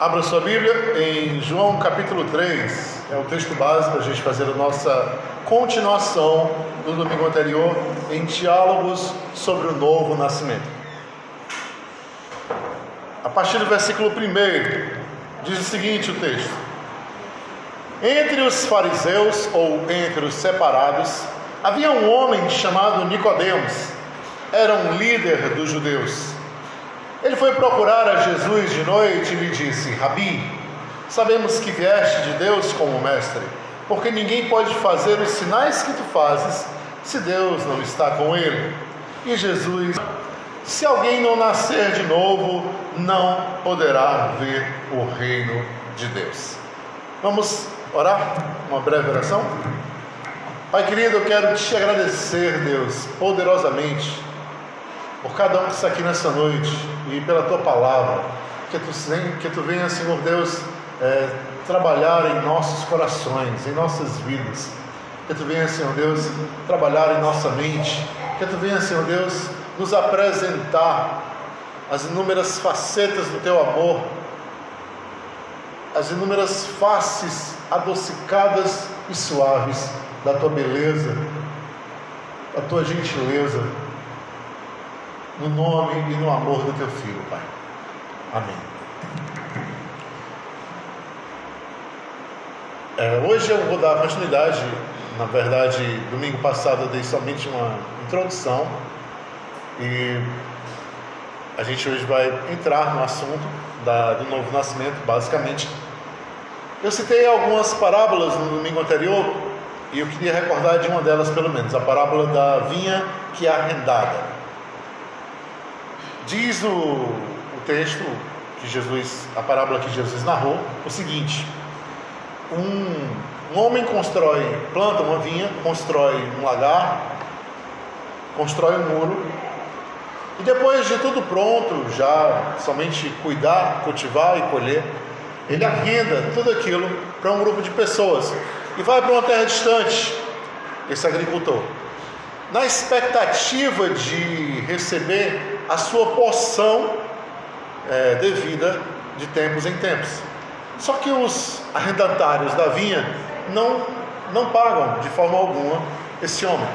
Abra sua Bíblia em João capítulo 3, é o texto básico para a gente fazer a nossa continuação do domingo anterior em diálogos sobre o novo nascimento. A partir do versículo 1, diz o seguinte: o texto. Entre os fariseus ou entre os separados havia um homem chamado Nicodemos, era um líder dos judeus. Ele foi procurar a Jesus de noite e lhe disse: Rabi, sabemos que vieste de Deus como mestre, porque ninguém pode fazer os sinais que tu fazes se Deus não está com ele. E Jesus, se alguém não nascer de novo, não poderá ver o reino de Deus. Vamos orar? Uma breve oração? Pai querido, eu quero te agradecer, Deus, poderosamente por cada um que está aqui nessa noite e pela tua palavra. Que tu, que tu venha, Senhor Deus, é, trabalhar em nossos corações, em nossas vidas. Que tu venha, Senhor Deus, trabalhar em nossa mente. Que tu venha, Senhor Deus, nos apresentar as inúmeras facetas do teu amor, as inúmeras faces adocicadas e suaves da tua beleza, da tua gentileza no nome e no amor do teu filho, Pai. Amém. É, hoje eu vou dar continuidade, na verdade, domingo passado eu dei somente uma introdução e a gente hoje vai entrar no assunto da, do novo nascimento, basicamente. Eu citei algumas parábolas no domingo anterior e eu queria recordar de uma delas, pelo menos, a parábola da vinha que é arrendada. Diz o, o texto que Jesus, a parábola que Jesus narrou, o seguinte: um, um homem constrói, planta uma vinha, constrói um lagar, constrói um muro, e depois de tudo pronto, já somente cuidar, cultivar e colher, ele arrenda tudo aquilo para um grupo de pessoas e vai para uma terra distante, esse agricultor, na expectativa de receber a sua porção é, devida de tempos em tempos. Só que os arrendatários da vinha não, não pagam de forma alguma esse homem.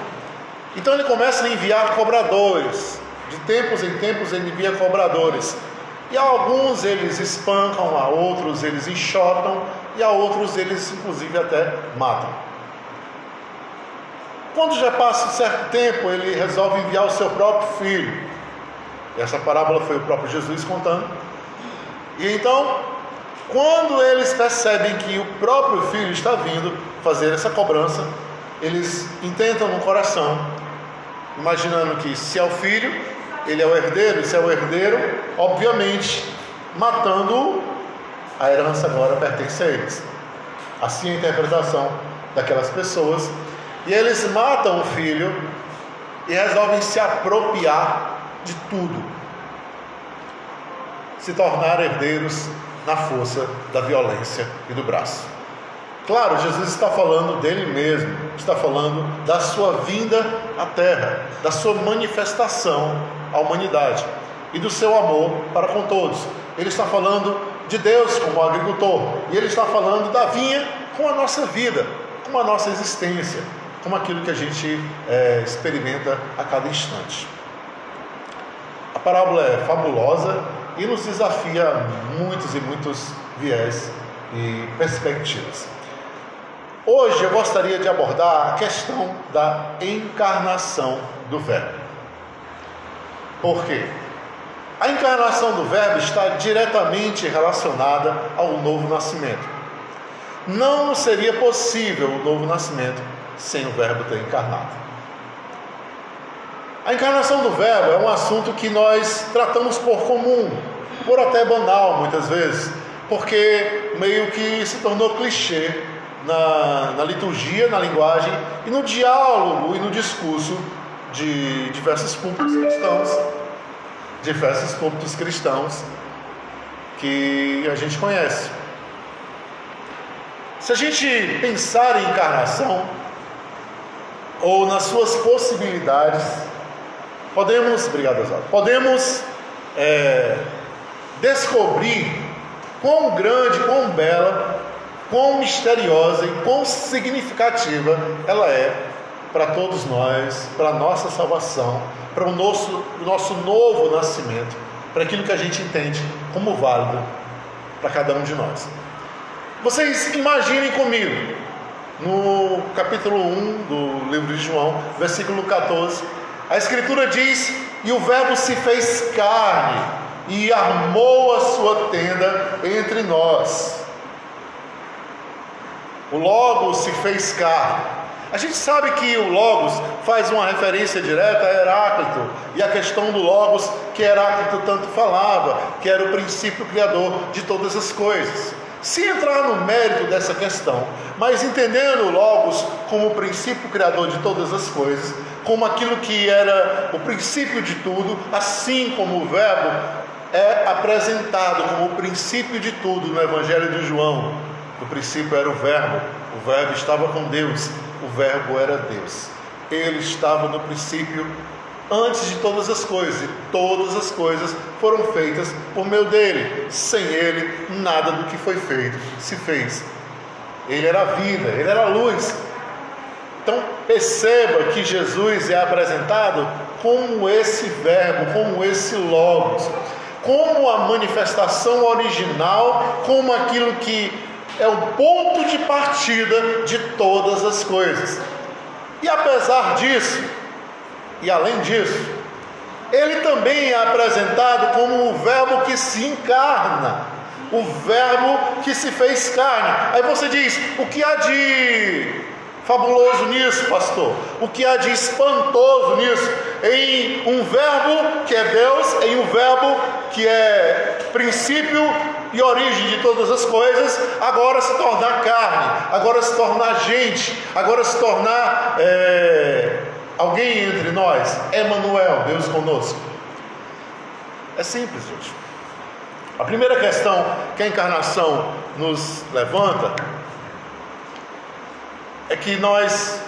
Então ele começa a enviar cobradores. De tempos em tempos ele envia cobradores. E a alguns eles espancam, a outros eles enxotam, e a outros eles inclusive até matam. Quando já passa um certo tempo, ele resolve enviar o seu próprio filho. Essa parábola foi o próprio Jesus contando. E então, quando eles percebem que o próprio filho está vindo fazer essa cobrança, eles intentam no coração, imaginando que se é o filho, ele é o herdeiro, e se é o herdeiro, obviamente, matando a herança agora pertence a eles. Assim é a interpretação daquelas pessoas. E eles matam o filho e resolvem se apropriar de tudo. Se tornar herdeiros na força da violência e do braço. Claro, Jesus está falando dele mesmo, está falando da sua vinda à terra, da sua manifestação à humanidade e do seu amor para com todos. Ele está falando de Deus como agricultor e ele está falando da vinha com a nossa vida, com a nossa existência, com aquilo que a gente é, experimenta a cada instante parábola é fabulosa e nos desafia muitos e muitos viés e perspectivas. Hoje eu gostaria de abordar a questão da encarnação do Verbo. Por quê? A encarnação do Verbo está diretamente relacionada ao novo nascimento. Não seria possível o novo nascimento sem o Verbo ter encarnado. A encarnação do Verbo é um assunto que nós tratamos por comum, por até banal muitas vezes, porque meio que se tornou clichê na, na liturgia, na linguagem e no diálogo e no discurso de diversos púlpitos cristãos, diversos púlpitos cristãos que a gente conhece. Se a gente pensar em encarnação, ou nas suas possibilidades, Podemos, obrigado, podemos é, descobrir quão grande, quão bela, quão misteriosa e quão significativa ela é para todos nós, para a nossa salvação, para o nosso, o nosso novo nascimento, para aquilo que a gente entende como válido para cada um de nós. Vocês imaginem comigo, no capítulo 1 do livro de João, versículo 14, a Escritura diz: E o Verbo se fez carne e armou a sua tenda entre nós. O Logos se fez carne. A gente sabe que o Logos faz uma referência direta a Heráclito e a questão do Logos que Heráclito tanto falava, que era o princípio criador de todas as coisas. Se entrar no mérito dessa questão, mas entendendo Logos como o princípio criador de todas as coisas, como aquilo que era o princípio de tudo, assim como o Verbo é apresentado como o princípio de tudo no Evangelho de João. No princípio era o Verbo, o Verbo estava com Deus, o Verbo era Deus. Ele estava no princípio antes de todas as coisas, e todas as coisas foram feitas por meio dele. Sem ele, nada do que foi feito se fez. Ele era a vida, ele era a luz. Então perceba que Jesus é apresentado como esse verbo, como esse logos, como a manifestação original, como aquilo que é o ponto de partida de todas as coisas. E apesar disso, e além disso, ele também é apresentado como o Verbo que se encarna, o Verbo que se fez carne. Aí você diz: o que há de fabuloso nisso, pastor? O que há de espantoso nisso? Em um Verbo que é Deus, em um Verbo que é princípio e origem de todas as coisas, agora se tornar carne, agora se tornar gente, agora se tornar. É Alguém entre nós? Emanuel, Deus conosco. É simples, gente. A primeira questão que a encarnação nos levanta é que nós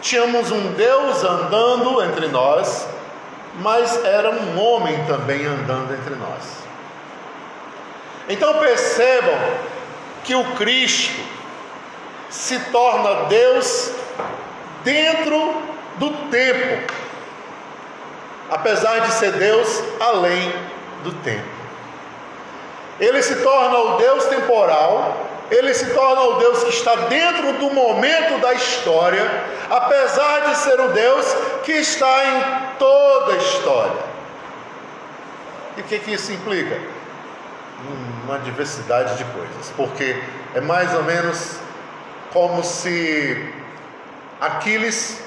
tínhamos um Deus andando entre nós, mas era um homem também andando entre nós. Então percebam que o Cristo se torna Deus dentro do tempo, apesar de ser Deus além do tempo. Ele se torna o Deus temporal, ele se torna o Deus que está dentro do momento da história, apesar de ser o Deus que está em toda a história. E o que, que isso implica? Uma diversidade de coisas, porque é mais ou menos como se Aquiles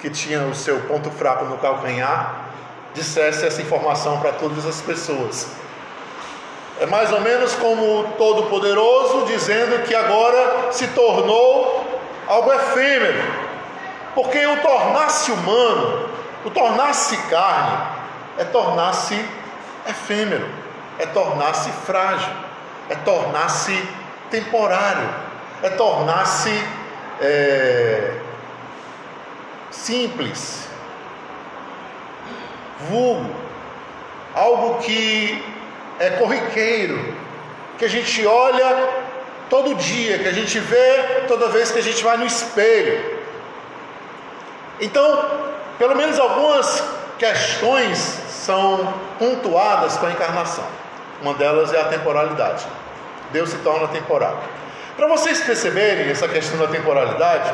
que tinha o seu ponto fraco no calcanhar, dissesse essa informação para todas as pessoas. É mais ou menos como o Todo-Poderoso dizendo que agora se tornou algo efêmero, porque o tornar-se humano, o tornar-se carne, é tornar-se efêmero, é tornar-se frágil, é tornar-se temporário, é tornar-se é, simples, vulgo, algo que é corriqueiro, que a gente olha todo dia, que a gente vê toda vez que a gente vai no espelho. Então, pelo menos algumas questões são pontuadas com a encarnação. Uma delas é a temporalidade. Deus se torna temporal. Para vocês perceberem essa questão da temporalidade,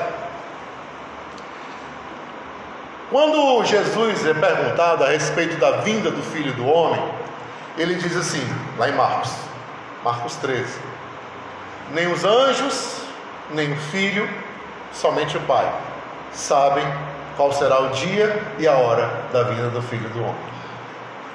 quando Jesus é perguntado a respeito da vinda do Filho do Homem, ele diz assim, lá em Marcos, Marcos 13: Nem os anjos, nem o Filho, somente o Pai, sabem qual será o dia e a hora da vinda do Filho do Homem.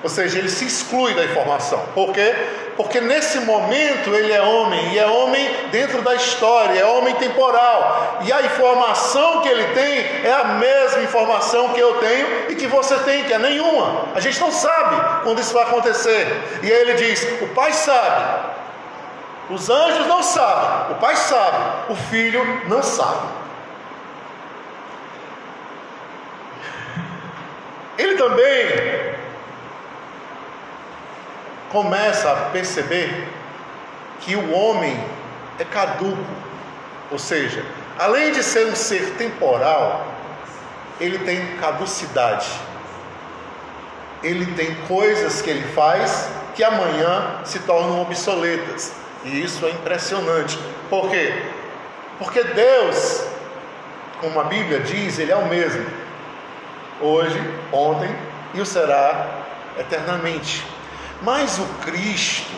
Ou seja, ele se exclui da informação. Por quê? Porque nesse momento ele é homem, e é homem dentro da história, é homem temporal. E a informação que ele tem é a mesma informação que eu tenho e que você tem, que é nenhuma. A gente não sabe quando isso vai acontecer. E aí ele diz: o pai sabe, os anjos não sabem, o pai sabe, o filho não sabe. Ele também começa a perceber que o homem é caduco, ou seja, além de ser um ser temporal, ele tem caducidade. Ele tem coisas que ele faz que amanhã se tornam obsoletas. E isso é impressionante. Por quê? Porque Deus, como a Bíblia diz, Ele é o mesmo. Hoje, ontem e o será eternamente. Mas o Cristo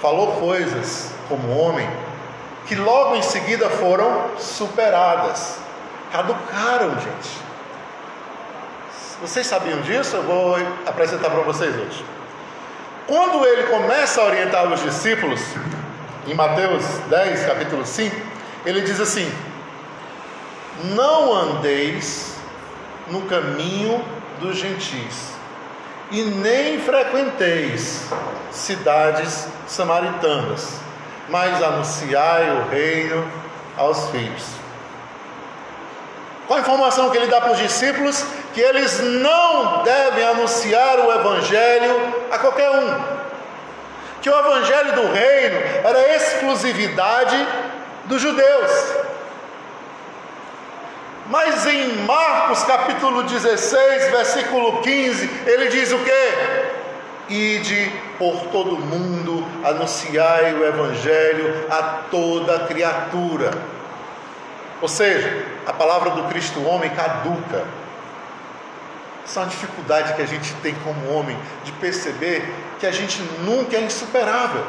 falou coisas como homem que logo em seguida foram superadas, caducaram, gente. Vocês sabiam disso? Eu vou apresentar para vocês hoje. Quando ele começa a orientar os discípulos, em Mateus 10, capítulo 5, ele diz assim: Não andeis no caminho dos gentis, e nem frequenteis cidades samaritanas, mas anunciai o reino aos filhos. Qual a informação que ele dá para os discípulos? Que eles não devem anunciar o Evangelho a qualquer um. Que o Evangelho do Reino era exclusividade dos judeus. Mas em Marcos capítulo 16, versículo 15, ele diz o que? Ide por todo mundo, anunciai o Evangelho a toda criatura. Ou seja, a palavra do Cristo homem caduca. Essa é uma dificuldade que a gente tem como homem de perceber que a gente nunca é insuperável.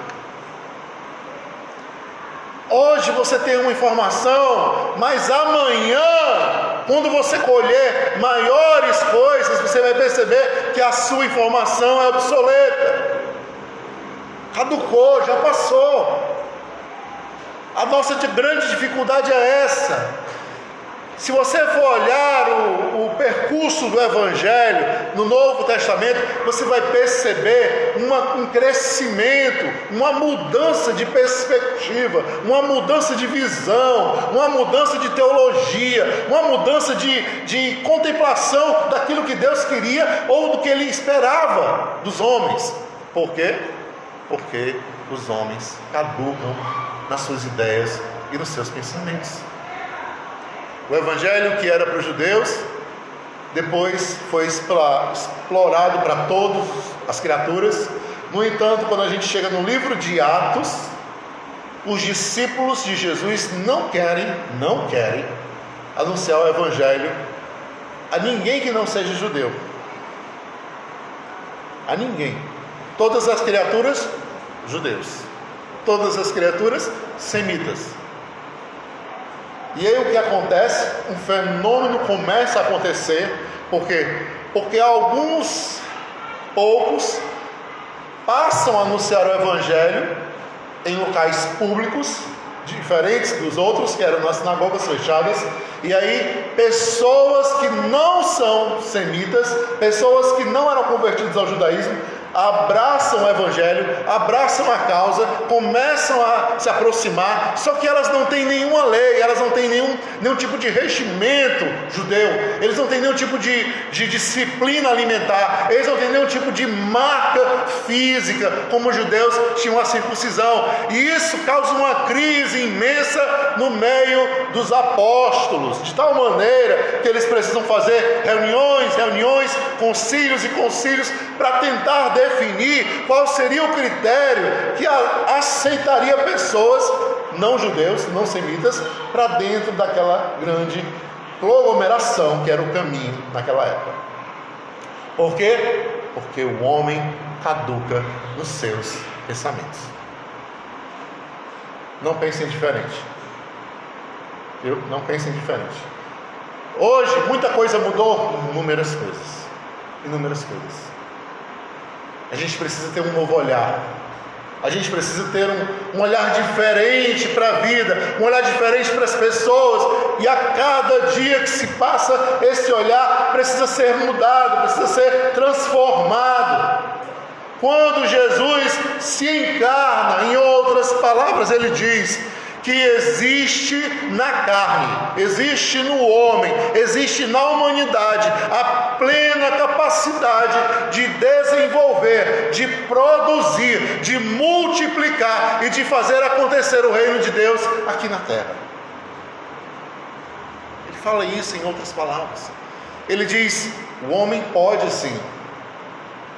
Hoje você tem uma informação, mas amanhã, quando você colher maiores coisas, você vai perceber que a sua informação é obsoleta. Caducou, já passou. A nossa grande dificuldade é essa. Se você for olhar o, o, percurso do Evangelho no Novo Testamento, você vai perceber uma, um crescimento, uma mudança de perspectiva, uma mudança de visão, uma mudança de teologia, uma mudança de, de contemplação daquilo que Deus queria ou do que Ele esperava dos homens. Por quê? Porque os homens caducam nas suas ideias e nos seus pensamentos. O evangelho que era para os judeus, depois foi explorado para todas as criaturas. No entanto, quando a gente chega no livro de Atos, os discípulos de Jesus não querem, não querem anunciar o evangelho a ninguém que não seja judeu. A ninguém. Todas as criaturas, judeus todas as criaturas semitas. E aí o que acontece? Um fenômeno começa a acontecer, por quê? Porque alguns poucos passam a anunciar o evangelho em locais públicos, diferentes dos outros, que eram nas sinagogas fechadas, e aí pessoas que não são semitas, pessoas que não eram convertidas ao judaísmo, abraçam o Evangelho, abraçam a causa, começam a se aproximar, só que elas não têm nenhuma lei, elas não têm nenhum, nenhum tipo de regimento judeu, eles não têm nenhum tipo de, de disciplina alimentar, eles não têm nenhum tipo de marca física, como os judeus tinham a circuncisão, e isso causa uma crise imensa no meio dos apóstolos, de tal maneira que eles precisam fazer reuniões, reuniões, concílios e concílios para tentar definir qual seria o critério que aceitaria pessoas não judeus, não semitas, para dentro daquela grande aglomeração que era o caminho naquela época. Por quê? Porque o homem caduca nos seus pensamentos. Não pensem diferente. Eu não pensem diferente. Hoje muita coisa mudou, inúmeras coisas. Inúmeras coisas. A gente precisa ter um novo olhar. A gente precisa ter um, um olhar diferente para a vida, um olhar diferente para as pessoas. E a cada dia que se passa, esse olhar precisa ser mudado, precisa ser transformado. Quando Jesus se encarna, em outras palavras, ele diz que existe na carne, existe no homem, existe na humanidade a plena capacidade de desenvolver, de produzir, de multiplicar e de fazer acontecer o reino de Deus aqui na terra. Ele fala isso em outras palavras. Ele diz: o homem pode sim,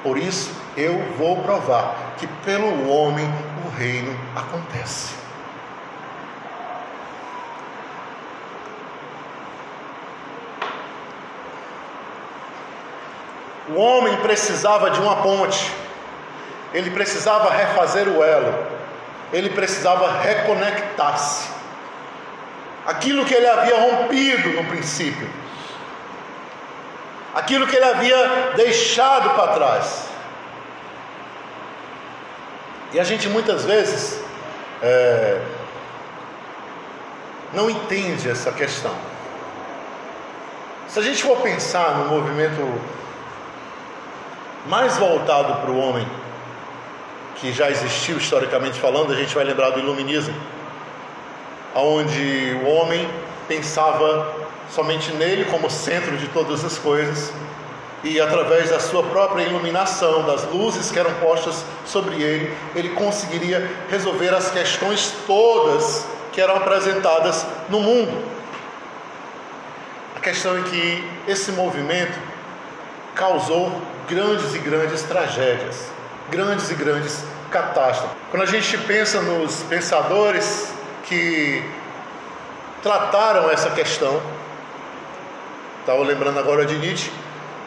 por isso eu vou provar que pelo homem o reino acontece. O homem precisava de uma ponte, ele precisava refazer o elo, ele precisava reconectar-se. Aquilo que ele havia rompido no princípio, aquilo que ele havia deixado para trás. E a gente muitas vezes é, não entende essa questão. Se a gente for pensar no movimento mais voltado para o homem, que já existiu historicamente falando, a gente vai lembrar do iluminismo, onde o homem pensava somente nele como centro de todas as coisas e através da sua própria iluminação, das luzes que eram postas sobre ele, ele conseguiria resolver as questões todas que eram apresentadas no mundo. A questão é que esse movimento causou grandes e grandes tragédias, grandes e grandes catástrofes. Quando a gente pensa nos pensadores que trataram essa questão, estava lembrando agora de Nietzsche,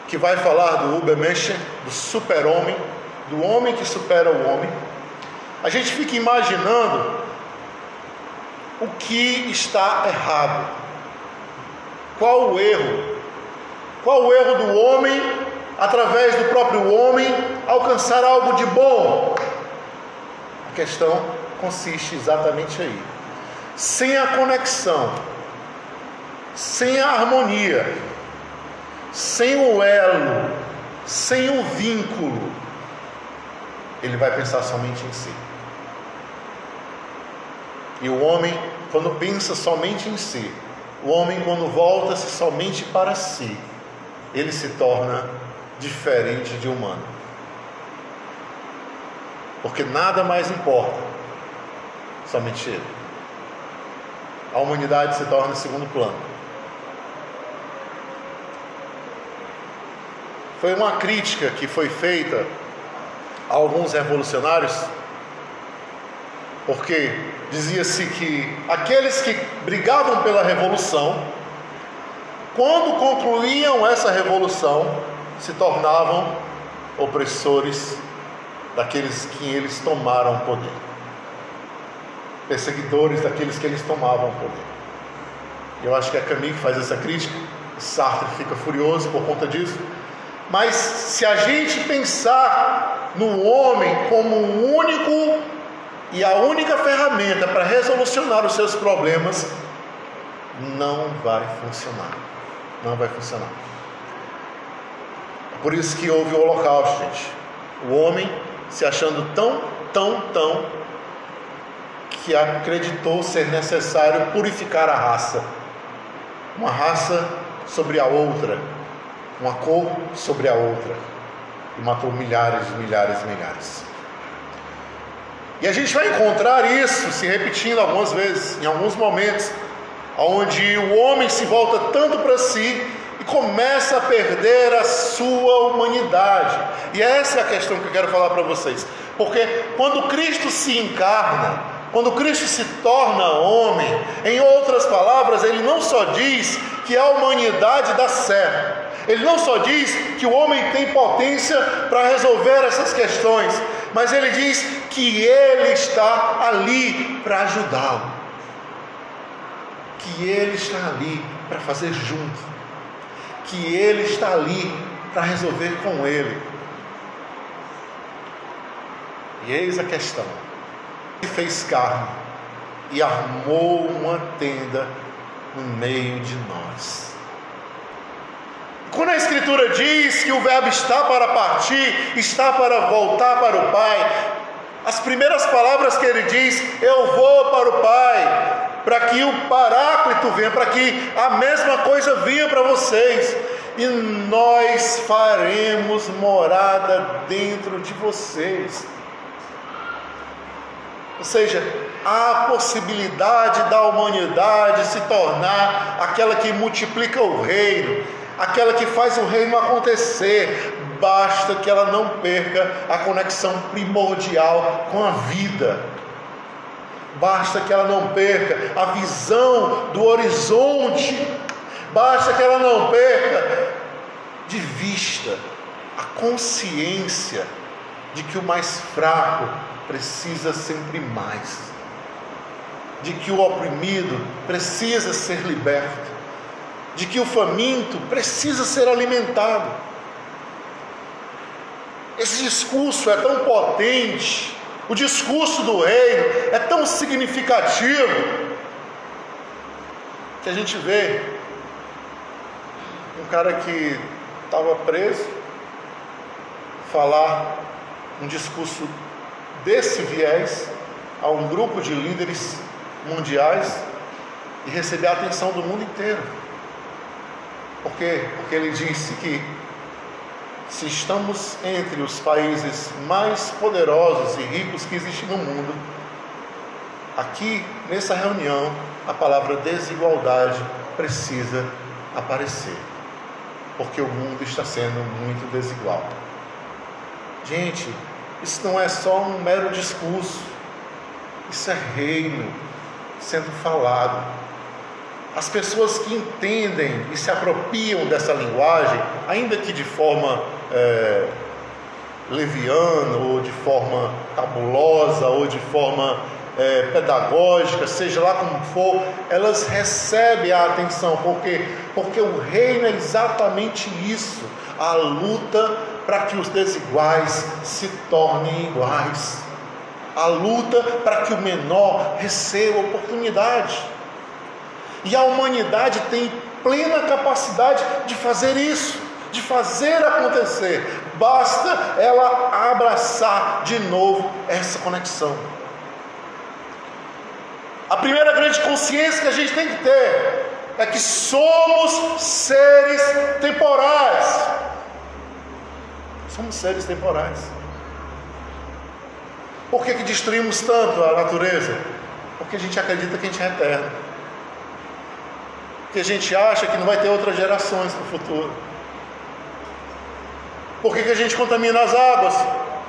que vai falar do Ubermensch, do super-homem, do homem que supera o homem. A gente fica imaginando o que está errado. Qual o erro? Qual o erro do homem através do próprio homem, alcançar algo de bom. A questão consiste exatamente aí. Sem a conexão, sem a harmonia, sem o elo, sem o vínculo, ele vai pensar somente em si. E o homem, quando pensa somente em si, o homem, quando volta-se somente para si, ele se torna diferente de humano. Porque nada mais importa, somente ele. A humanidade se torna segundo plano. Foi uma crítica que foi feita a alguns revolucionários, porque dizia-se que aqueles que brigavam pela revolução, quando concluíam essa revolução, se tornavam opressores daqueles que eles tomaram poder, perseguidores daqueles que eles tomavam poder. Eu acho que é Camus que faz essa crítica, Sartre fica furioso por conta disso. Mas se a gente pensar no homem como o único e a única ferramenta para resolucionar os seus problemas, não vai funcionar. Não vai funcionar. Por isso que houve o holocausto, gente. O homem se achando tão, tão, tão que acreditou ser necessário purificar a raça. Uma raça sobre a outra, uma cor sobre a outra. E matou milhares milhares milhares. E a gente vai encontrar isso se repetindo algumas vezes, em alguns momentos, onde o homem se volta tanto para si começa a perder a sua humanidade. E essa é a questão que eu quero falar para vocês. Porque quando Cristo se encarna, quando Cristo se torna homem, em outras palavras, ele não só diz que a humanidade dá certo, ele não só diz que o homem tem potência para resolver essas questões, mas ele diz que ele está ali para ajudá-lo, que ele está ali para fazer junto que Ele está ali para resolver com Ele. E eis a questão: Ele fez carne e armou uma tenda no meio de nós. Quando a Escritura diz que o Verbo está para partir, está para voltar para o Pai, As primeiras palavras que ele diz: Eu vou para o Pai, para que o Paráclito venha, para que a mesma coisa venha para vocês, e nós faremos morada dentro de vocês. Ou seja, a possibilidade da humanidade se tornar aquela que multiplica o reino, aquela que faz o reino acontecer, basta que ela não perca a conexão primordial com a vida. Basta que ela não perca a visão do horizonte. Basta que ela não perca de vista a consciência de que o mais fraco precisa sempre mais. De que o oprimido precisa ser liberto. De que o faminto precisa ser alimentado esse discurso é tão potente, o discurso do reino é tão significativo, que a gente vê um cara que estava preso falar um discurso desse viés a um grupo de líderes mundiais e receber a atenção do mundo inteiro. Por quê? Porque ele disse que se estamos entre os países mais poderosos e ricos que existem no mundo, aqui nessa reunião a palavra desigualdade precisa aparecer, porque o mundo está sendo muito desigual. Gente, isso não é só um mero discurso, isso é reino sendo falado as pessoas que entendem e se apropriam dessa linguagem, ainda que de forma é, leviana, ou de forma cabulosa, ou de forma é, pedagógica, seja lá como for, elas recebem a atenção, porque porque o reino é exatamente isso, a luta para que os desiguais se tornem iguais, a luta para que o menor receba oportunidade. E a humanidade tem plena capacidade de fazer isso, de fazer acontecer. Basta ela abraçar de novo essa conexão. A primeira grande consciência que a gente tem que ter é que somos seres temporais. Somos seres temporais. Por que, que destruímos tanto a natureza? Porque a gente acredita que a gente é eterno que a gente acha que não vai ter outras gerações no futuro? Por que, que a gente contamina as águas?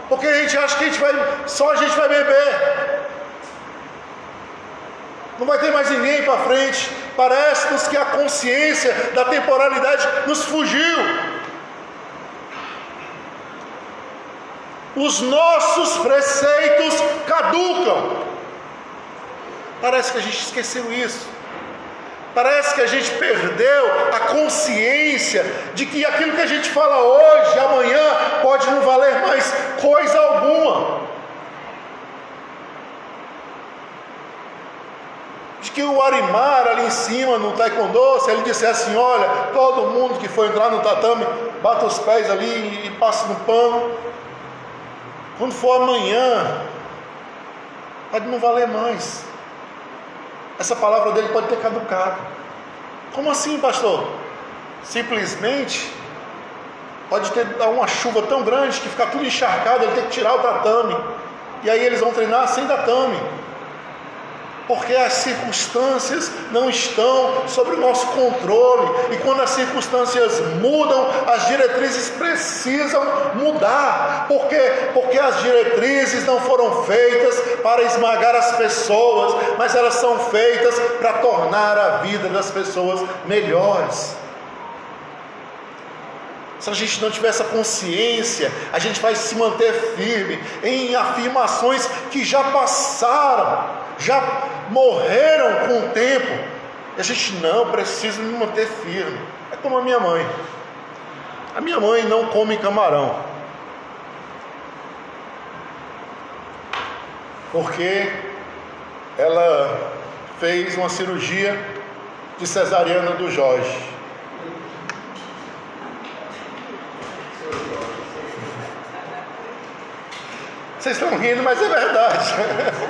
Porque a gente acha que a gente vai, só a gente vai beber. Não vai ter mais ninguém para frente. Parece-nos que a consciência da temporalidade nos fugiu. Os nossos preceitos caducam. Parece que a gente esqueceu isso. Parece que a gente perdeu a consciência de que aquilo que a gente fala hoje, amanhã, pode não valer mais coisa alguma. De que o Arimar ali em cima no Taekwondo, se ele dissesse assim: olha, todo mundo que for entrar no tatame, bata os pés ali e passa no pano. Quando for amanhã, pode não valer mais essa palavra dele pode ter caducado. Como assim, pastor? Simplesmente pode ter uma chuva tão grande que ficar tudo encharcado, ele tem que tirar o tatame. E aí eles vão treinar sem tatame porque as circunstâncias não estão sob o nosso controle, e quando as circunstâncias mudam, as diretrizes precisam mudar, porque porque as diretrizes não foram feitas para esmagar as pessoas, mas elas são feitas para tornar a vida das pessoas melhores. Se a gente não tiver essa consciência, a gente vai se manter firme em afirmações que já passaram, já morreram com o tempo. E a gente não precisa me manter firme. É como a minha mãe. A minha mãe não come camarão. Porque ela fez uma cirurgia de cesariana do Jorge. Vocês estão rindo, mas é verdade.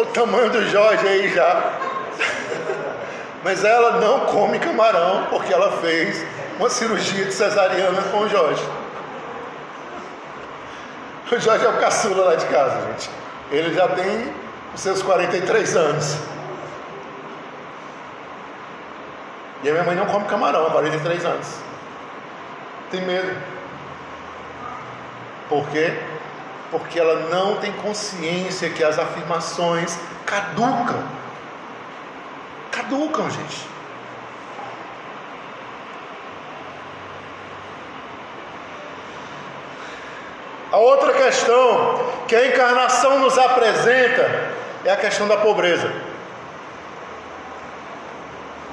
o tamanho do Jorge aí já. Mas ela não come camarão porque ela fez uma cirurgia de cesariana com o Jorge. O Jorge é o caçula lá de casa, gente. Ele já tem os seus 43 anos. E a minha mãe não come camarão há 43 anos. Tem medo. Por quê? Porque ela não tem consciência que as afirmações caducam. Caducam, gente. A outra questão que a encarnação nos apresenta é a questão da pobreza.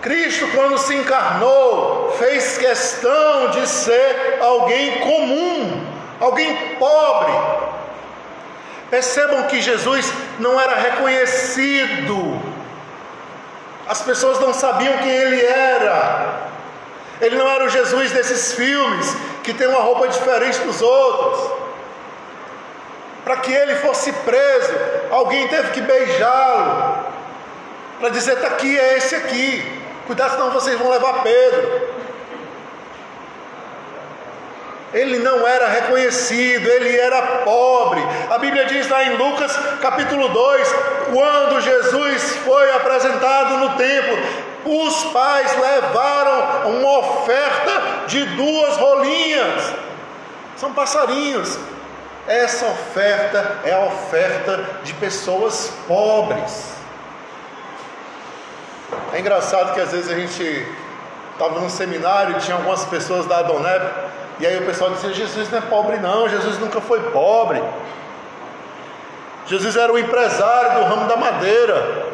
Cristo, quando se encarnou, fez questão de ser alguém comum, alguém pobre, Percebam que Jesus não era reconhecido, as pessoas não sabiam quem ele era. Ele não era o Jesus desses filmes que tem uma roupa diferente dos outros. Para que ele fosse preso, alguém teve que beijá-lo para dizer: está aqui, é esse aqui. Cuidado, senão vocês vão levar Pedro. Ele não era reconhecido, ele era pobre. A Bíblia diz lá em Lucas capítulo 2: quando Jesus foi apresentado no templo, os pais levaram uma oferta de duas rolinhas, são passarinhos. Essa oferta é a oferta de pessoas pobres. É engraçado que às vezes a gente estava num seminário tinha algumas pessoas da Adonep e aí o pessoal dizia: Jesus não é pobre, não, Jesus nunca foi pobre. Jesus era o empresário do ramo da madeira.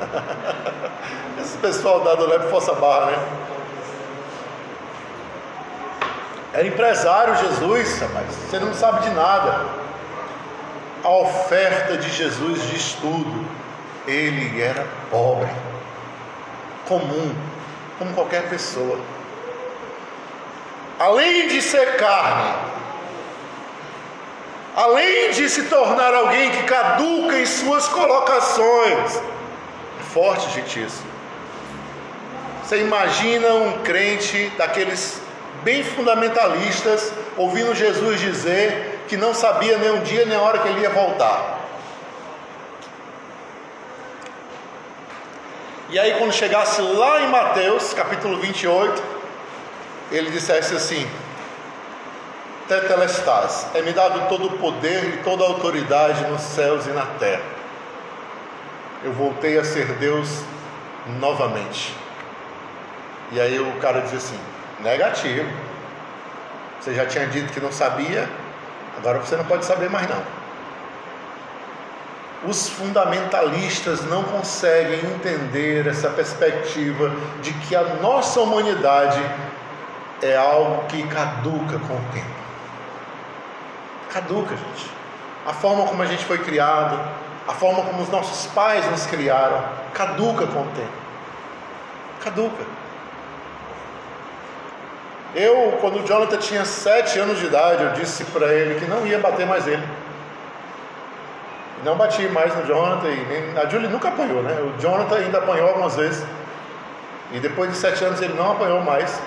Esse pessoal da do Leve Força Barra, né? Era empresário Jesus, rapaz. Você não sabe de nada. A oferta de Jesus diz tudo. Ele era pobre, comum, como qualquer pessoa além de ser carne, além de se tornar alguém que caduca em suas colocações, forte, gente, isso. Você imagina um crente daqueles bem fundamentalistas ouvindo Jesus dizer que não sabia nem o dia nem a hora que ele ia voltar. E aí, quando chegasse lá em Mateus, capítulo 28, ele dissesse assim: Tetelestás, é-me dado todo o poder e toda a autoridade nos céus e na terra. Eu voltei a ser Deus novamente. E aí o cara diz assim: negativo. Você já tinha dito que não sabia, agora você não pode saber mais não. Os fundamentalistas não conseguem entender essa perspectiva de que a nossa humanidade é algo que caduca com o tempo. Caduca, gente. A forma como a gente foi criado, a forma como os nossos pais nos criaram, caduca com o tempo. Caduca. Eu, quando o Jonathan tinha sete anos de idade, eu disse para ele que não ia bater mais ele. Não bati mais no Jonathan e nem, a Julie nunca apanhou, né? O Jonathan ainda apanhou algumas vezes. E depois de sete anos ele não apanhou mais.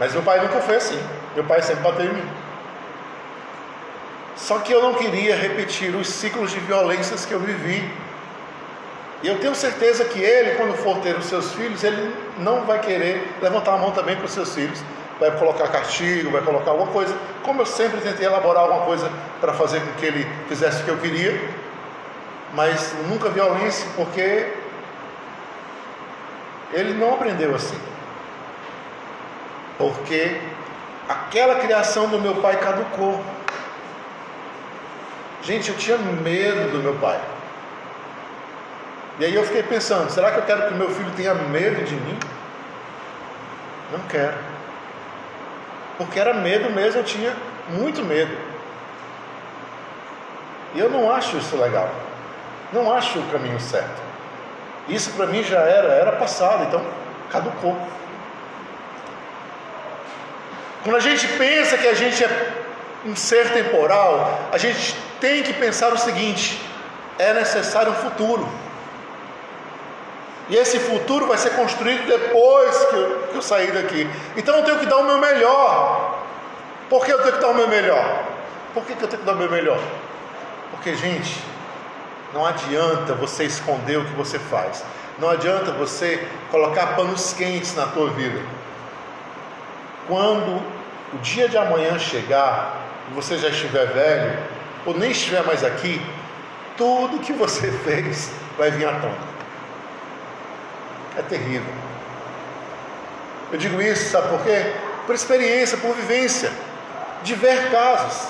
Mas meu pai nunca foi assim. Meu pai sempre bateu em mim. Só que eu não queria repetir os ciclos de violências que eu vivi. E eu tenho certeza que ele, quando for ter os seus filhos, ele não vai querer levantar a mão também para os seus filhos. Vai colocar castigo, vai colocar alguma coisa. Como eu sempre tentei elaborar alguma coisa para fazer com que ele fizesse o que eu queria. Mas nunca violência, porque ele não aprendeu assim porque aquela criação do meu pai caducou. Gente, eu tinha medo do meu pai. E aí eu fiquei pensando: será que eu quero que meu filho tenha medo de mim? Não quero. Porque era medo mesmo, eu tinha muito medo. E eu não acho isso legal. Não acho o caminho certo. Isso para mim já era, era passado. Então caducou. Quando a gente pensa que a gente é um ser temporal, a gente tem que pensar o seguinte: é necessário um futuro. E esse futuro vai ser construído depois que eu, que eu sair daqui. Então eu tenho que dar o meu melhor. Por que eu tenho que dar o meu melhor? Por que, que eu tenho que dar o meu melhor? Porque, gente, não adianta você esconder o que você faz. Não adianta você colocar panos quentes na tua vida. Quando o dia de amanhã chegar e você já estiver velho, ou nem estiver mais aqui, tudo que você fez vai vir à tona. É terrível. Eu digo isso, sabe por quê? Por experiência, por vivência, de ver casos.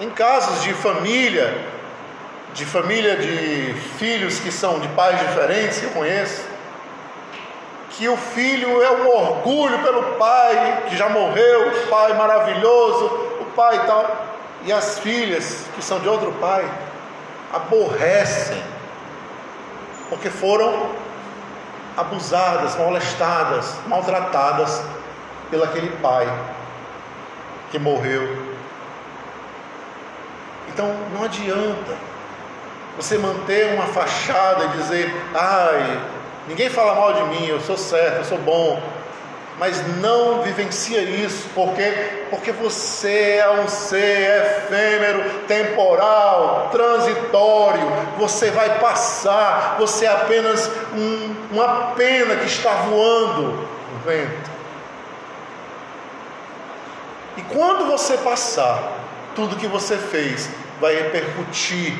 Em casos de família, de família de filhos que são de pais diferentes, que eu conheço, que o filho é um orgulho pelo pai que já morreu, o pai maravilhoso, o pai e tal, e as filhas que são de outro pai aborrecem, porque foram abusadas, molestadas, maltratadas pelo aquele pai que morreu. Então não adianta você manter uma fachada e dizer, ai, Ninguém fala mal de mim, eu sou certo, eu sou bom. Mas não vivencia isso, porque porque você é um ser efêmero, temporal, transitório. Você vai passar, você é apenas um, uma pena que está voando no vento. E quando você passar, tudo que você fez vai repercutir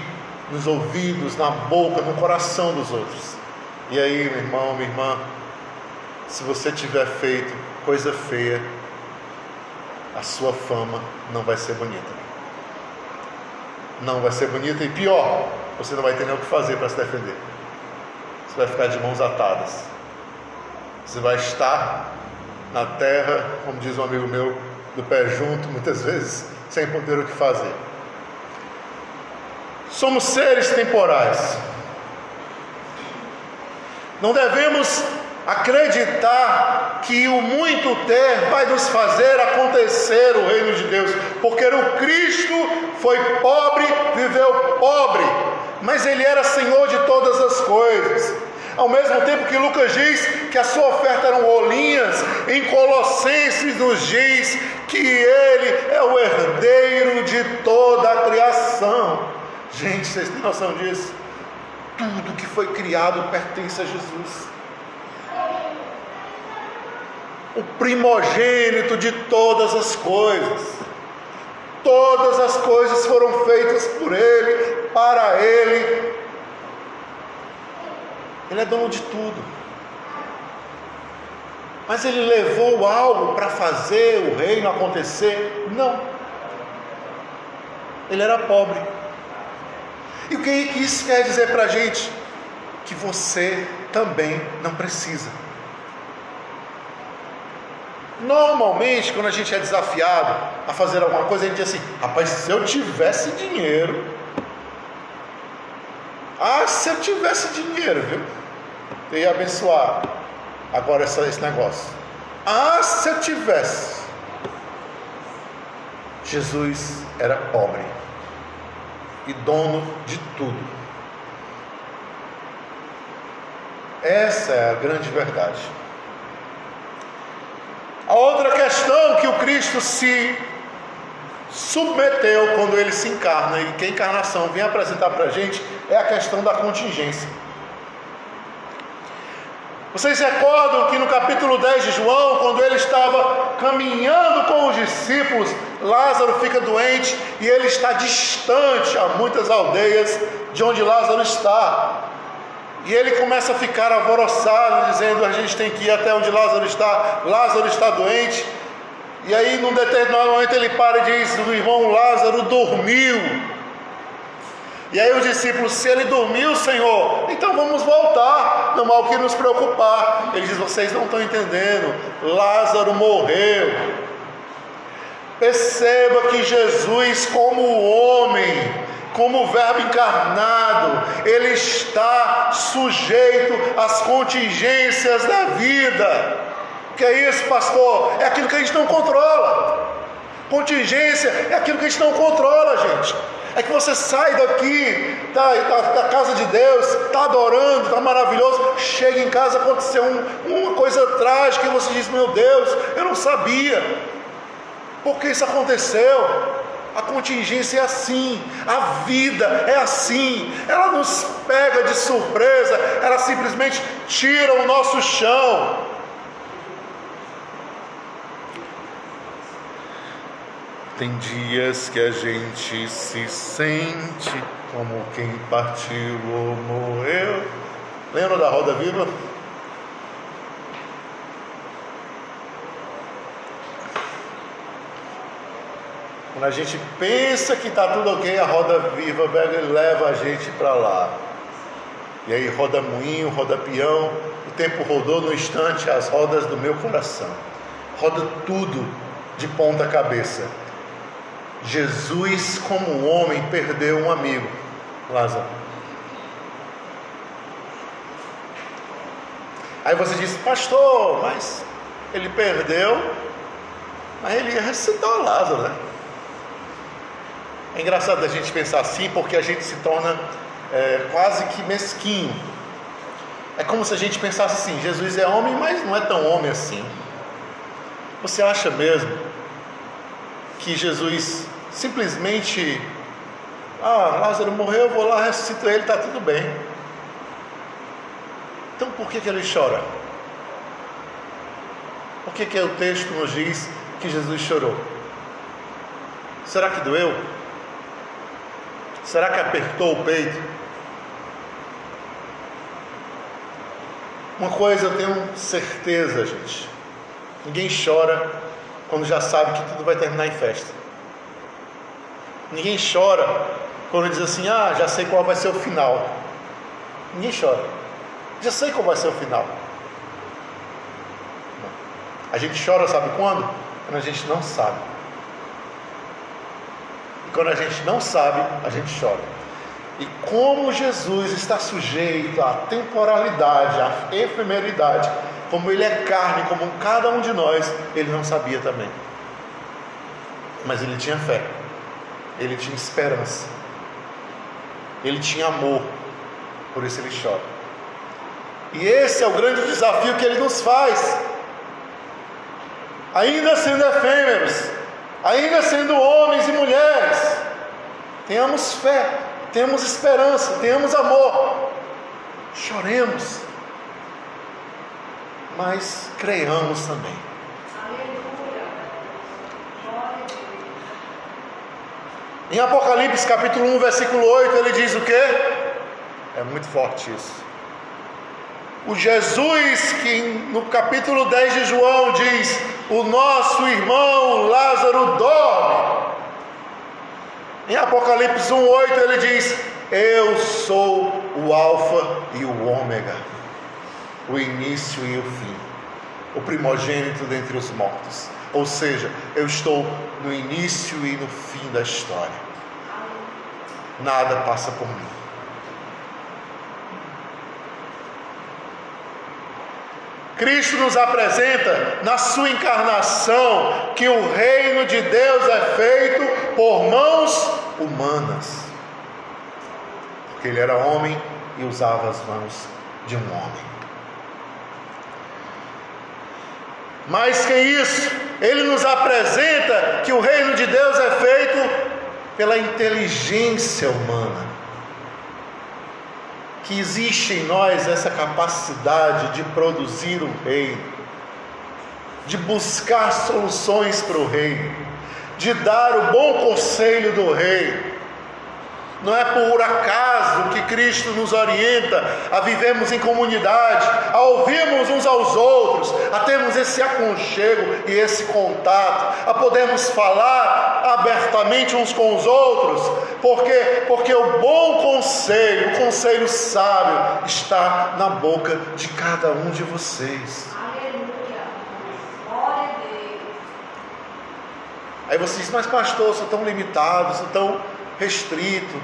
nos ouvidos, na boca, no coração dos outros. E aí, meu irmão, minha irmã, se você tiver feito coisa feia, a sua fama não vai ser bonita. Não vai ser bonita e pior, você não vai ter nem o que fazer para se defender. Você vai ficar de mãos atadas. Você vai estar na terra, como diz um amigo meu, do pé junto, muitas vezes, sem poder o que fazer. Somos seres temporais. Não devemos acreditar que o muito ter vai nos fazer acontecer o reino de Deus, porque o Cristo foi pobre, viveu pobre, mas ele era Senhor de todas as coisas. Ao mesmo tempo que Lucas diz que a sua oferta eram rolinhas, em Colossenses nos diz que ele é o herdeiro de toda a criação. Gente, vocês têm noção disso? Tudo que foi criado pertence a Jesus. O primogênito de todas as coisas. Todas as coisas foram feitas por Ele, para Ele. Ele é dono de tudo. Mas ele levou algo para fazer o reino acontecer? Não. Ele era pobre. E o que isso quer dizer para a gente? Que você também não precisa. Normalmente, quando a gente é desafiado a fazer alguma coisa, a gente diz assim: rapaz, se eu tivesse dinheiro. Ah, se eu tivesse dinheiro, viu? Eu ia abençoar agora essa, esse negócio. Ah, se eu tivesse. Jesus era pobre e dono de tudo. Essa é a grande verdade. Outra questão que o Cristo se submeteu quando ele se encarna e que a encarnação vem apresentar para a gente é a questão da contingência. Vocês recordam que no capítulo 10 de João, quando ele estava caminhando com os discípulos, Lázaro fica doente e ele está distante a muitas aldeias de onde Lázaro está. E ele começa a ficar alvoroçado, dizendo: A gente tem que ir até onde Lázaro está. Lázaro está doente. E aí, num determinado momento, ele para e diz: O irmão Lázaro dormiu. E aí os discípulos, se ele dormiu, Senhor, então vamos voltar, não há o que nos preocupar. Ele diz: vocês não estão entendendo, Lázaro morreu. Perceba que Jesus, como homem, como Verbo encarnado, ele está sujeito às contingências da vida. Que é isso, pastor? É aquilo que a gente não controla. Contingência é aquilo que a gente não controla, gente. É que você sai daqui da, da, da casa de Deus, está adorando, está maravilhoso, chega em casa, aconteceu um, uma coisa trágica e você diz: Meu Deus, eu não sabia. Por que isso aconteceu? A contingência é assim, a vida é assim, ela nos pega de surpresa, ela simplesmente tira o nosso chão. Tem dias que a gente se sente como quem partiu ou morreu. Lembra da roda viva? Quando a gente pensa que está tudo ok, a roda viva leva a gente para lá. E aí roda moinho, roda peão, o tempo rodou no instante as rodas do meu coração. Roda tudo de ponta cabeça. Jesus, como homem, perdeu um amigo, Lázaro. Aí você diz, pastor, mas ele perdeu, mas ele ressuscitou Lázaro, né? É engraçado a gente pensar assim, porque a gente se torna é, quase que mesquinho. É como se a gente pensasse assim: Jesus é homem, mas não é tão homem assim. Você acha mesmo que Jesus simplesmente, ah, Lázaro morreu, eu vou lá, ressuscito ele, está tudo bem. Então por que, que ele chora? Por que, que o texto nos diz que Jesus chorou? Será que doeu? Será que apertou o peito? Uma coisa eu tenho certeza, gente. Ninguém chora quando já sabe que tudo vai terminar em festa. Ninguém chora quando diz assim: Ah, já sei qual vai ser o final. Ninguém chora. Já sei qual vai ser o final. A gente chora, sabe quando? Quando a gente não sabe. Quando a gente não sabe, a gente chora. E como Jesus está sujeito à temporalidade, à efemeridade, como ele é carne, como cada um de nós, ele não sabia também. Mas ele tinha fé ele tinha esperança, ele tinha amor, por isso ele chora. E esse é o grande desafio que ele nos faz, ainda sendo efêmeros, ainda sendo homens e mulheres, tenhamos fé, tenhamos esperança, tenhamos amor, choremos, mas creiamos também. Em Apocalipse capítulo 1, versículo 8, ele diz o quê? É muito forte isso. O Jesus que no capítulo 10 de João diz: O nosso irmão Lázaro dorme. Em Apocalipse 1, 8 ele diz: Eu sou o Alfa e o Ômega, o início e o fim, o primogênito dentre os mortos ou seja, eu estou no início e no fim da história. Nada passa por mim. Cristo nos apresenta na sua encarnação que o reino de Deus é feito por mãos humanas. Porque ele era homem e usava as mãos de um homem. Mais que isso, ele nos apresenta que o reino de Deus é feito pela inteligência humana. Que existe em nós essa capacidade de produzir o reino, de buscar soluções para o reino, de dar o bom conselho do reino não é por acaso que Cristo nos orienta a vivermos em comunidade, a ouvirmos uns aos outros, a termos esse aconchego e esse contato, a podermos falar abertamente uns com os outros, porque porque o bom conselho, o conselho sábio está na boca de cada um de vocês. Aleluia. Glória a Deus. Aí você diz, mas pastor, sou tão limitado, sou tão restrito.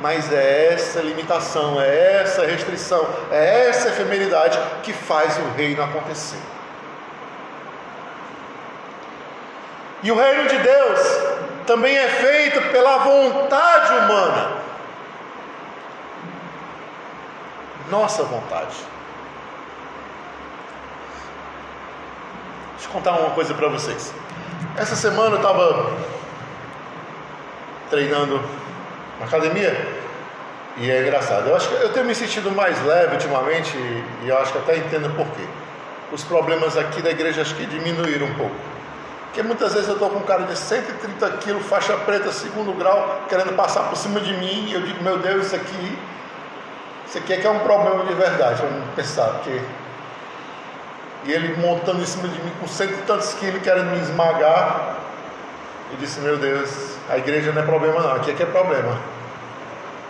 Mas é essa limitação, é essa restrição, é essa efemeridade que faz o reino acontecer. E o reino de Deus também é feito pela vontade humana. Nossa vontade. Deixa eu contar uma coisa para vocês. Essa semana eu estava treinando na academia e é engraçado. Eu acho que eu tenho me sentido mais leve ultimamente e eu acho que até entendo por quê. Os problemas aqui da igreja acho que diminuíram um pouco. Porque muitas vezes eu estou com um cara de 130 quilos, faixa preta, segundo grau, querendo passar por cima de mim, e eu digo, meu Deus, isso aqui, isso aqui é que é um problema de verdade, vamos pensar, porque e ele montando em cima de mim com cento e tantos quilos, querendo me esmagar. E disse: Meu Deus, a igreja não é problema, não, aqui é que é problema.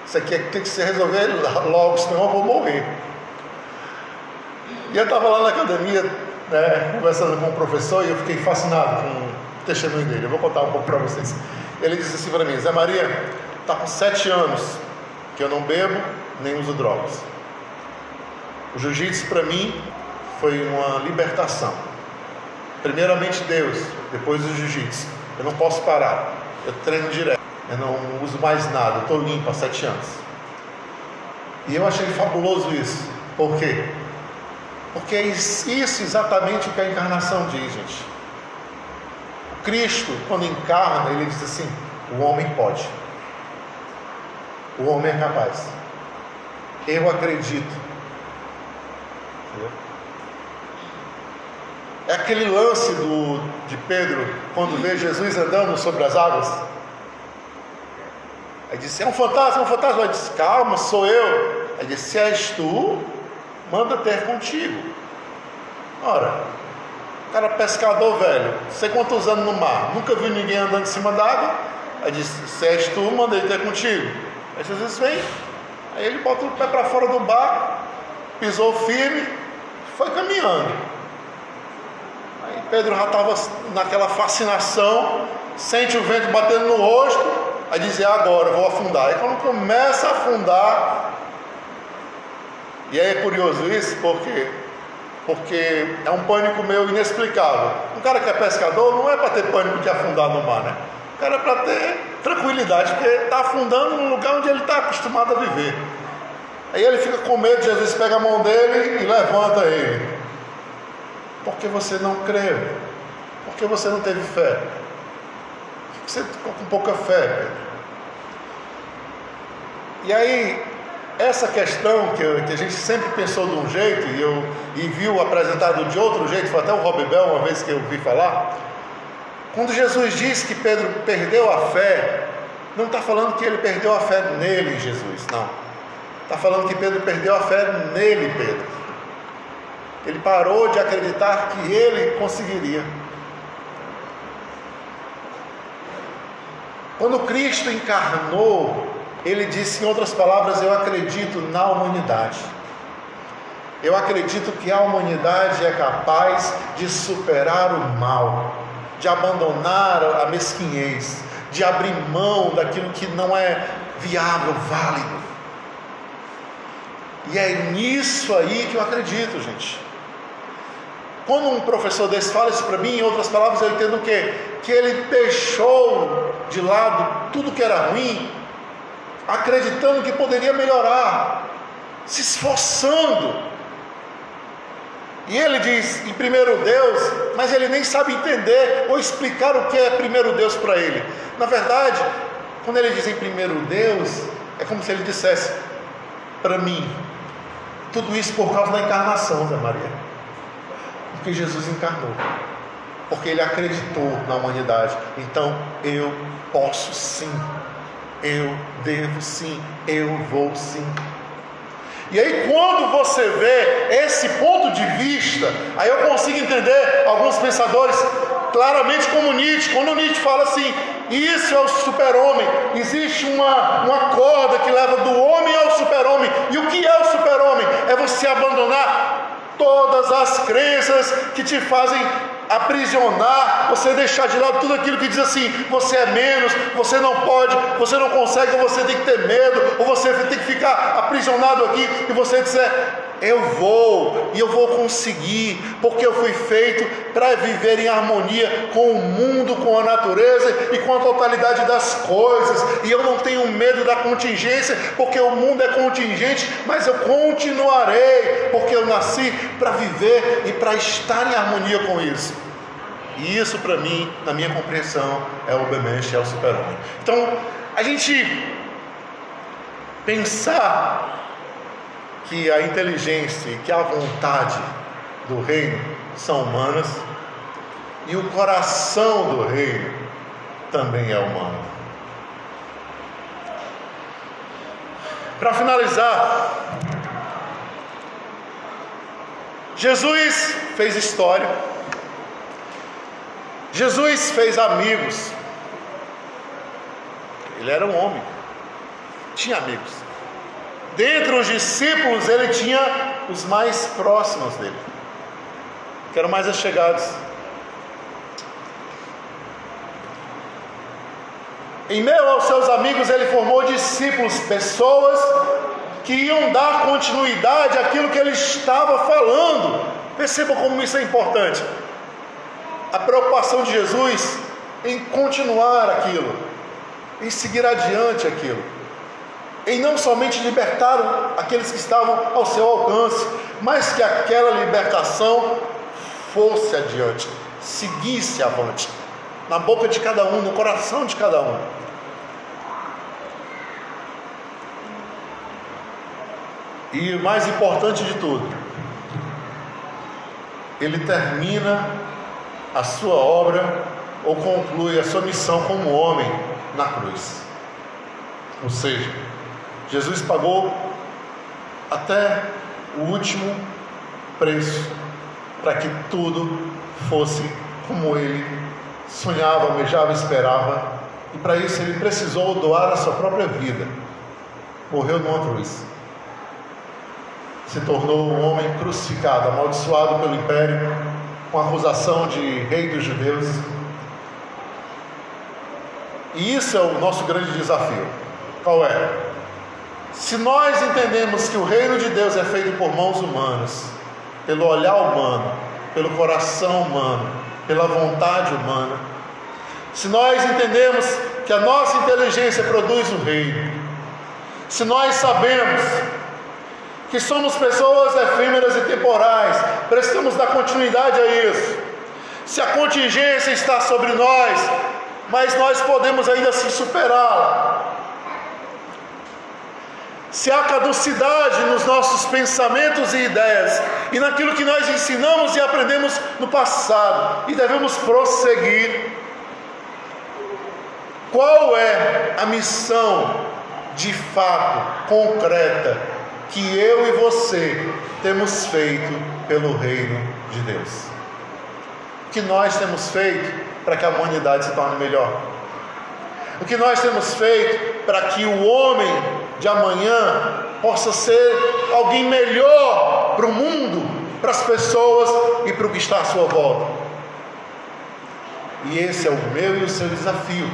Isso aqui é que tem que se resolver logo, senão eu vou morrer. E eu estava lá na academia, né, conversando com o professor, e eu fiquei fascinado com o testemunho dele. Eu vou contar um pouco para vocês. Ele disse assim para mim: Zé Maria, está com sete anos que eu não bebo nem uso drogas. O jiu-jitsu para mim foi uma libertação. Primeiramente Deus, depois o jiu-jitsu. Eu não posso parar. Eu treino direto. Eu não uso mais nada. Eu estou limpo há sete anos. E eu achei fabuloso isso. Por quê? Porque é isso exatamente o que a encarnação diz, gente. Cristo, quando encarna, ele diz assim: o homem pode. O homem é capaz. Eu acredito. Entendeu? É aquele lance do, de Pedro, quando vê Jesus andando sobre as águas. Aí disse: É um fantasma, é um fantasma. Ele disse: Calma, sou eu. Aí disse: Se és tu, manda ter contigo. Ora, cara é pescador velho, sei quantos anos no mar, nunca vi ninguém andando em cima d'água. Aí disse: Se és tu, manda ele ter contigo. Aí Jesus vem, aí ele bota o pé para fora do barco, pisou firme, foi caminhando. Pedro já estava naquela fascinação, sente o vento batendo no rosto, aí dizia, é agora, vou afundar. E quando começa a afundar, e aí é curioso isso, porque porque é um pânico meio inexplicável. Um cara que é pescador não é para ter pânico de afundar no mar, né? O cara é para ter tranquilidade, porque está afundando no lugar onde ele está acostumado a viver. Aí ele fica com medo, Jesus pega a mão dele e levanta ele. Porque você não creu. Porque você não teve fé. Você ficou com pouca fé. E aí, essa questão que, que, a gente sempre pensou de um jeito e, eu, e viu apresentado de outro jeito, foi até o Rob Bell uma vez que eu vi falar. Quando Jesus disse que Pedro perdeu a fé, não está falando que ele perdeu a fé nele, Jesus, não. Está falando que Pedro perdeu a fé nele, Pedro. Ele parou de acreditar que ele conseguiria. Quando Cristo encarnou, ele disse, em outras palavras, eu acredito na humanidade. Eu acredito que a humanidade é capaz de superar o mal, de abandonar a mesquinhez, de abrir mão daquilo que não é viável, válido. E é nisso aí que eu acredito, gente. Quando um professor desse fala isso para mim, em outras palavras, eu entendo o quê? Que ele deixou de lado tudo que era ruim, acreditando que poderia melhorar, se esforçando. E ele diz em primeiro Deus, mas ele nem sabe entender ou explicar o que é primeiro Deus para ele. Na verdade, quando ele diz em primeiro Deus, é como se ele dissesse para mim, tudo isso por causa da encarnação, Zé Maria. Porque Jesus encarnou. Porque ele acreditou na humanidade. Então eu posso sim. Eu devo sim. Eu vou sim. E aí, quando você vê esse ponto de vista, aí eu consigo entender alguns pensadores claramente como Nietzsche. Quando Nietzsche fala assim, isso é o super-homem, existe uma, uma corda que leva do homem ao super-homem. E o que é o super-homem? É você abandonar todas as crenças que te fazem aprisionar, você deixar de lado tudo aquilo que diz assim: você é menos, você não pode, você não consegue, ou você tem que ter medo, ou você tem que ficar aprisionado aqui, e você disser: eu vou e eu vou conseguir, porque eu fui feito para viver em harmonia com o mundo, com a natureza e com a totalidade das coisas. E eu não tenho medo da contingência, porque o mundo é contingente, mas eu continuarei, porque eu nasci para viver e para estar em harmonia com isso. E isso, para mim, na minha compreensão, é o Bemenche, é o super-homem. Então, a gente pensar que a inteligência e que a vontade do reino são humanas e o coração do reino também é humano. Para finalizar, Jesus fez história, Jesus fez amigos, ele era um homem, tinha amigos. Dentre os discípulos, ele tinha os mais próximos dele, que eram mais achegados. Em meio aos seus amigos, ele formou discípulos, pessoas que iam dar continuidade àquilo que ele estava falando. Percebam como isso é importante. A preocupação de Jesus em continuar aquilo, em seguir adiante aquilo em não somente libertar aqueles que estavam ao seu alcance, mas que aquela libertação fosse adiante, seguisse avante, na boca de cada um, no coração de cada um. E mais importante de tudo, ele termina a sua obra ou conclui a sua missão como homem na cruz. Ou seja, Jesus pagou até o último preço para que tudo fosse como ele sonhava, almejava, esperava. E para isso ele precisou doar a sua própria vida. Morreu numa cruz. Se tornou um homem crucificado, amaldiçoado pelo império, com acusação de rei dos judeus. E isso é o nosso grande desafio. Qual é? Se nós entendemos que o reino de Deus é feito por mãos humanas, pelo olhar humano, pelo coração humano, pela vontade humana, se nós entendemos que a nossa inteligência produz o reino, se nós sabemos que somos pessoas efêmeras e temporais, precisamos dar continuidade a isso. Se a contingência está sobre nós, mas nós podemos ainda assim superá-la se há caducidade nos nossos pensamentos e ideias e naquilo que nós ensinamos e aprendemos no passado e devemos prosseguir. Qual é a missão de fato concreta que eu e você temos feito pelo reino de Deus? O que nós temos feito para que a humanidade se torne melhor? O que nós temos feito para que o homem de amanhã possa ser alguém melhor para o mundo, para as pessoas e para o que está à sua volta. E esse é o meu e o seu desafio.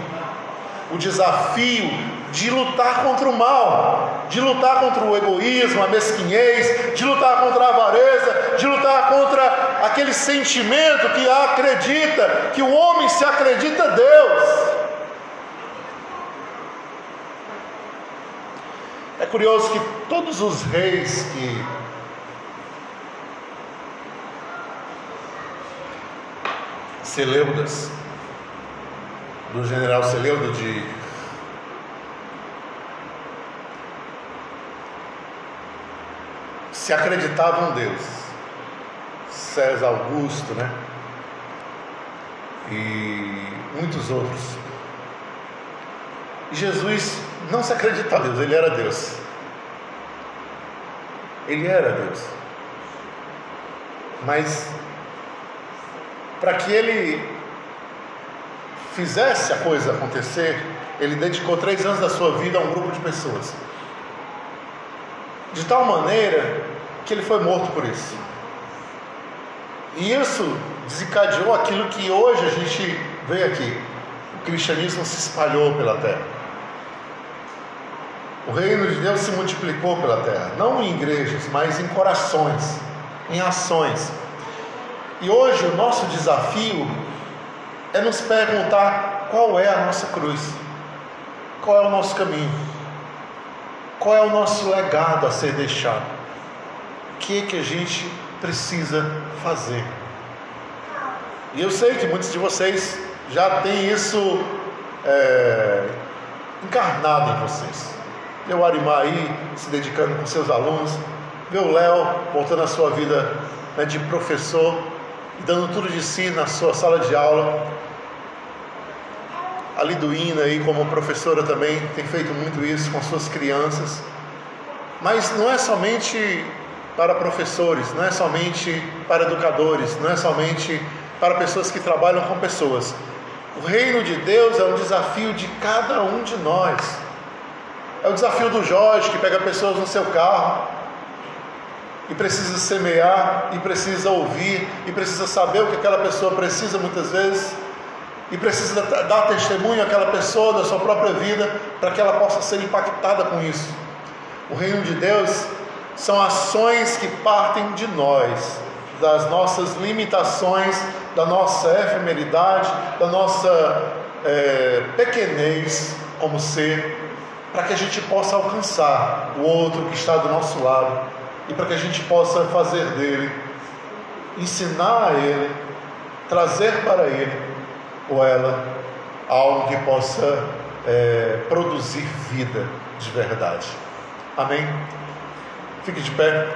O desafio de lutar contra o mal, de lutar contra o egoísmo, a mesquinhez, de lutar contra a avareza, de lutar contra aquele sentimento que acredita que o homem se acredita Deus. É curioso que todos os reis que Seleudas, do general Seleudo de se acreditavam em Deus. César Augusto, né? E muitos outros. Jesus não se acredita a Deus, ele era Deus. Ele era Deus. Mas para que ele fizesse a coisa acontecer, ele dedicou três anos da sua vida a um grupo de pessoas. De tal maneira que ele foi morto por isso. E isso desencadeou aquilo que hoje a gente vê aqui. O cristianismo se espalhou pela terra. O reino de Deus se multiplicou pela terra, não em igrejas, mas em corações, em ações. E hoje o nosso desafio é nos perguntar qual é a nossa cruz, qual é o nosso caminho, qual é o nosso legado a ser deixado, o que é que a gente precisa fazer. E eu sei que muitos de vocês já têm isso é, encarnado em vocês. Ver o Arimar aí se dedicando com seus alunos, ver o Léo voltando a sua vida né, de professor, dando tudo de si na sua sala de aula. A Liduína aí como professora também tem feito muito isso com suas crianças. Mas não é somente para professores, não é somente para educadores, não é somente para pessoas que trabalham com pessoas. O reino de Deus é um desafio de cada um de nós. É o desafio do Jorge que pega pessoas no seu carro e precisa semear, e precisa ouvir, e precisa saber o que aquela pessoa precisa muitas vezes, e precisa dar testemunho àquela pessoa da sua própria vida para que ela possa ser impactada com isso. O reino de Deus são ações que partem de nós, das nossas limitações, da nossa efemeridade, da nossa é, pequenez como ser, para que a gente possa alcançar o outro que está do nosso lado e para que a gente possa fazer dele, ensinar a ele, trazer para ele ou ela algo que possa é, produzir vida de verdade. Amém? Fique de pé.